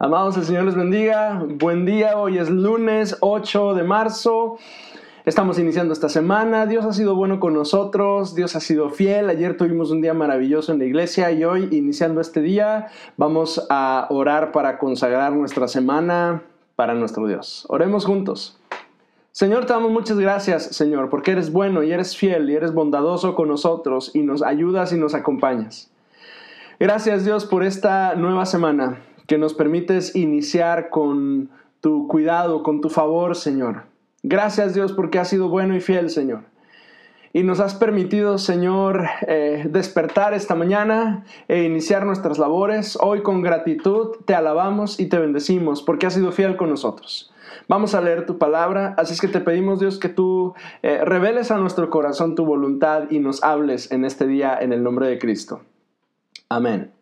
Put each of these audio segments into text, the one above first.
Amados, el Señor les bendiga. Buen día, hoy es lunes 8 de marzo. Estamos iniciando esta semana. Dios ha sido bueno con nosotros, Dios ha sido fiel. Ayer tuvimos un día maravilloso en la iglesia y hoy, iniciando este día, vamos a orar para consagrar nuestra semana para nuestro Dios. Oremos juntos. Señor, te damos muchas gracias, Señor, porque eres bueno y eres fiel y eres bondadoso con nosotros y nos ayudas y nos acompañas. Gracias, Dios, por esta nueva semana que nos permites iniciar con tu cuidado, con tu favor, Señor. Gracias Dios porque has sido bueno y fiel, Señor. Y nos has permitido, Señor, eh, despertar esta mañana e iniciar nuestras labores. Hoy con gratitud te alabamos y te bendecimos porque has sido fiel con nosotros. Vamos a leer tu palabra, así es que te pedimos Dios que tú eh, reveles a nuestro corazón tu voluntad y nos hables en este día en el nombre de Cristo. Amén.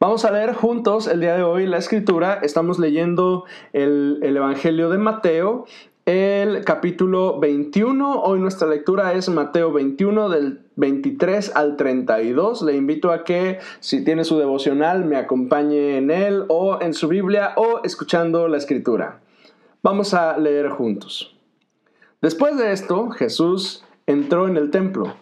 Vamos a leer juntos el día de hoy la escritura. Estamos leyendo el, Evangelio de Mateo, el capítulo 21. Hoy nuestra lectura es Mateo 21 del 23 al 32. Le invito a que si tiene su devocional me acompañe en él o en su Biblia o escuchando la escritura. Vamos a leer juntos. Después de esto, Jesús entró en el templo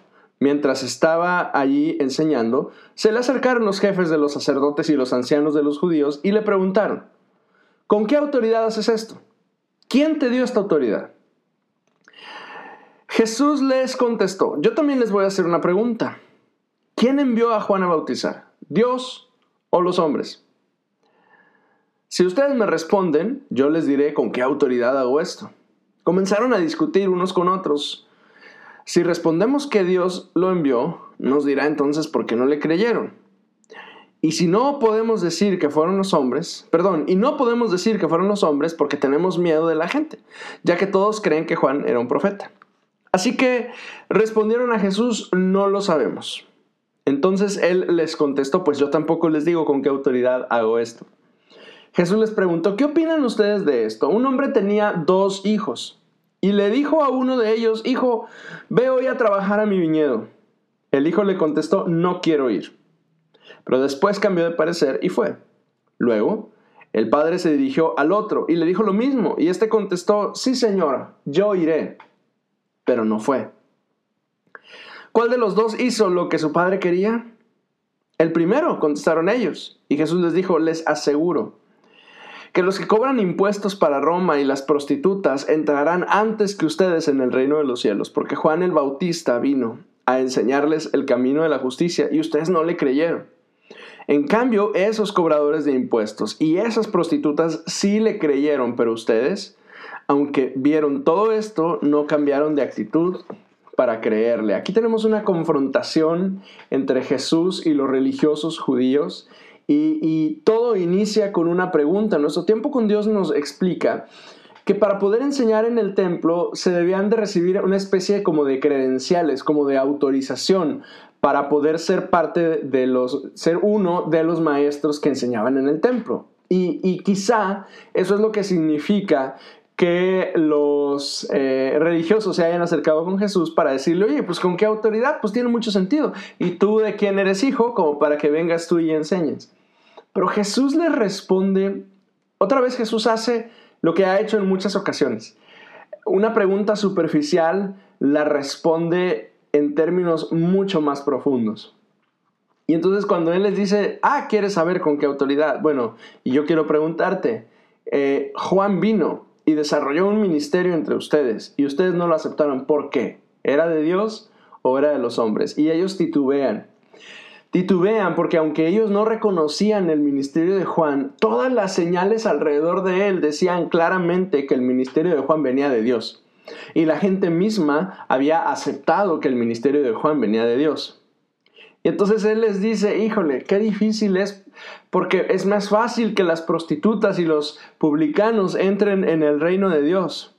Mientras estaba allí enseñando, se le acercaron los jefes de los sacerdotes y los ancianos de los judíos y le preguntaron, ¿con qué autoridad haces esto? ¿Quién te dio esta autoridad? Jesús les contestó, yo también les voy a hacer una pregunta. ¿Quién envió a Juan a bautizar? ¿Dios o los hombres? Si ustedes me responden, yo les diré con qué autoridad hago esto. Comenzaron a discutir unos con otros si respondemos que Dios lo envió, nos dirá entonces por qué no le creyeron. Y si no podemos decir que fueron los hombres, perdón, y no podemos decir que fueron los hombres porque tenemos miedo de la gente, ya que todos creen que Juan era un profeta. Así que respondieron a Jesús, no lo sabemos. Entonces él les contestó, pues yo tampoco les digo con qué autoridad hago esto. Jesús les preguntó, ¿qué opinan ustedes de esto? Un hombre tenía dos hijos. Y le dijo a uno de ellos, hijo, ve hoy a trabajar a mi viñedo. El hijo le contestó, no quiero ir. Pero después cambió de parecer y fue. Luego, el padre se dirigió al otro y le dijo lo mismo, y éste contestó, sí señora, yo iré. Pero no fue. ¿Cuál de los dos hizo lo que su padre quería? El primero, contestaron ellos. Y Jesús les dijo, les aseguro que los que cobran impuestos para Roma y las prostitutas entrarán antes que ustedes en el reino de los cielos, porque Juan el Bautista vino a enseñarles el camino de la justicia y ustedes no le creyeron. En cambio, esos cobradores de impuestos y esas prostitutas sí le creyeron, pero ustedes, aunque vieron todo esto, no cambiaron de actitud para creerle. Aquí tenemos una confrontación entre Jesús y los religiosos judíos y, todo inicia con una pregunta. Nuestro tiempo con Dios nos explica que para poder enseñar en el templo se debían de recibir una especie como de credenciales, como de autorización para poder ser parte de los, ser uno de los maestros que enseñaban en el templo. Y, quizá eso es lo que significa que los eh, religiosos se hayan acercado con Jesús para decirle, oye, pues con qué autoridad, pues tiene mucho sentido. ¿Y tú de quién eres hijo? Como para que vengas tú y enseñes. Pero Jesús le responde, otra vez Jesús hace lo que ha hecho en muchas ocasiones. Una pregunta superficial la responde en términos mucho más profundos. Y entonces cuando Él les dice, ah, ¿quieres saber con qué autoridad? Bueno, y yo quiero preguntarte, eh, Juan vino y desarrolló un ministerio entre ustedes y ustedes no lo aceptaron. ¿Por qué? ¿Era de Dios o era de los hombres? Y ellos titubean. Titubean porque aunque ellos no reconocían el ministerio de Juan, todas las señales alrededor de él decían claramente que el ministerio de Juan venía de Dios. Y la gente misma había aceptado que el ministerio de Juan venía de Dios. Y entonces él les dice, híjole, qué difícil es, porque es más fácil que las prostitutas y los publicanos entren en el reino de Dios.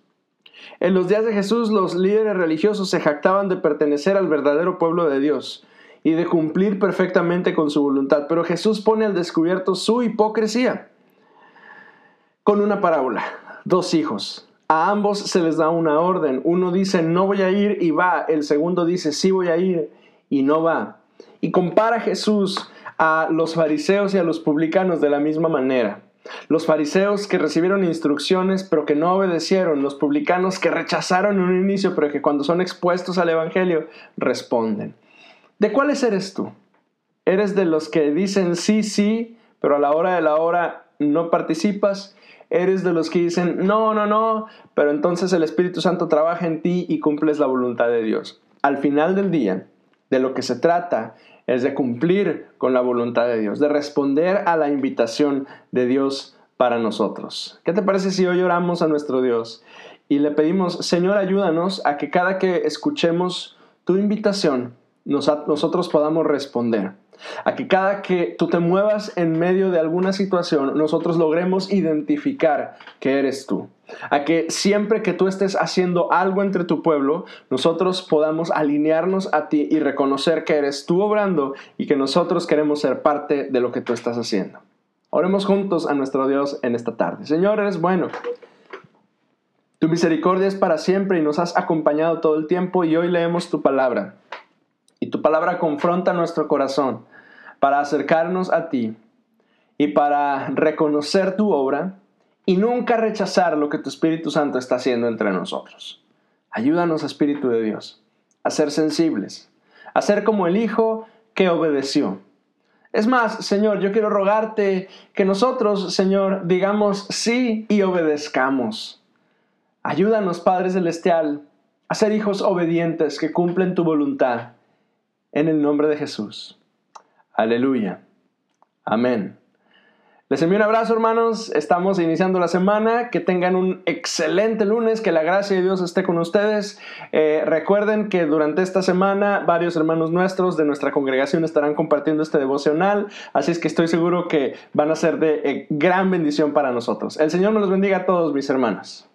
En los días de Jesús los líderes religiosos se jactaban de pertenecer al verdadero pueblo de Dios y de cumplir perfectamente con su voluntad. Pero Jesús pone al descubierto su hipocresía con una parábola. Dos hijos. A ambos se les da una orden. Uno dice no voy a ir y va. El segundo dice sí voy a ir y no va. Y compara Jesús a los fariseos y a los publicanos de la misma manera. Los fariseos que recibieron instrucciones pero que no obedecieron, los publicanos que rechazaron en un inicio pero que cuando son expuestos al Evangelio responden. ¿De cuáles eres tú? ¿Eres de los que dicen sí, sí, pero a la hora de la hora no participas? ¿Eres de los que dicen no, no, no, pero entonces el Espíritu Santo trabaja en ti y cumples la voluntad de Dios? Al final del día, de lo que se trata es de cumplir con la voluntad de Dios, de responder a la invitación de Dios para nosotros. ¿Qué te parece si hoy oramos a nuestro Dios y le pedimos, Señor, ayúdanos a que cada que escuchemos tu invitación, nosotros podamos responder? A que cada que tú te muevas en medio de alguna situación, nosotros logremos identificar que eres tú. A que siempre que tú estés haciendo algo entre tu pueblo, nosotros podamos alinearnos a ti y reconocer que eres tú obrando y que nosotros queremos ser parte de lo que tú estás haciendo. Oremos juntos a nuestro Dios en esta tarde. Señor, eres bueno. Tu misericordia es para siempre y nos has acompañado todo el tiempo y hoy leemos tu palabra. Y tu palabra confronta nuestro corazón para acercarnos a ti y para reconocer tu obra y nunca rechazar lo que tu Espíritu Santo está haciendo entre nosotros. Ayúdanos, Espíritu de Dios, a ser sensibles, a ser como el Hijo que obedeció. Es más, Señor, yo quiero rogarte que nosotros, Señor, digamos sí y obedezcamos. Ayúdanos, Padre Celestial, a ser hijos obedientes que cumplen tu voluntad. En el nombre de Jesús. Aleluya. Amén. Les envío un abrazo hermanos, estamos iniciando la semana, que tengan un excelente lunes, que la gracia de Dios esté con ustedes. Eh, recuerden que durante esta semana varios hermanos nuestros de nuestra congregación estarán compartiendo este devocional, así es que estoy seguro que van a ser de eh, gran bendición para nosotros. El Señor me los bendiga a todos mis hermanos.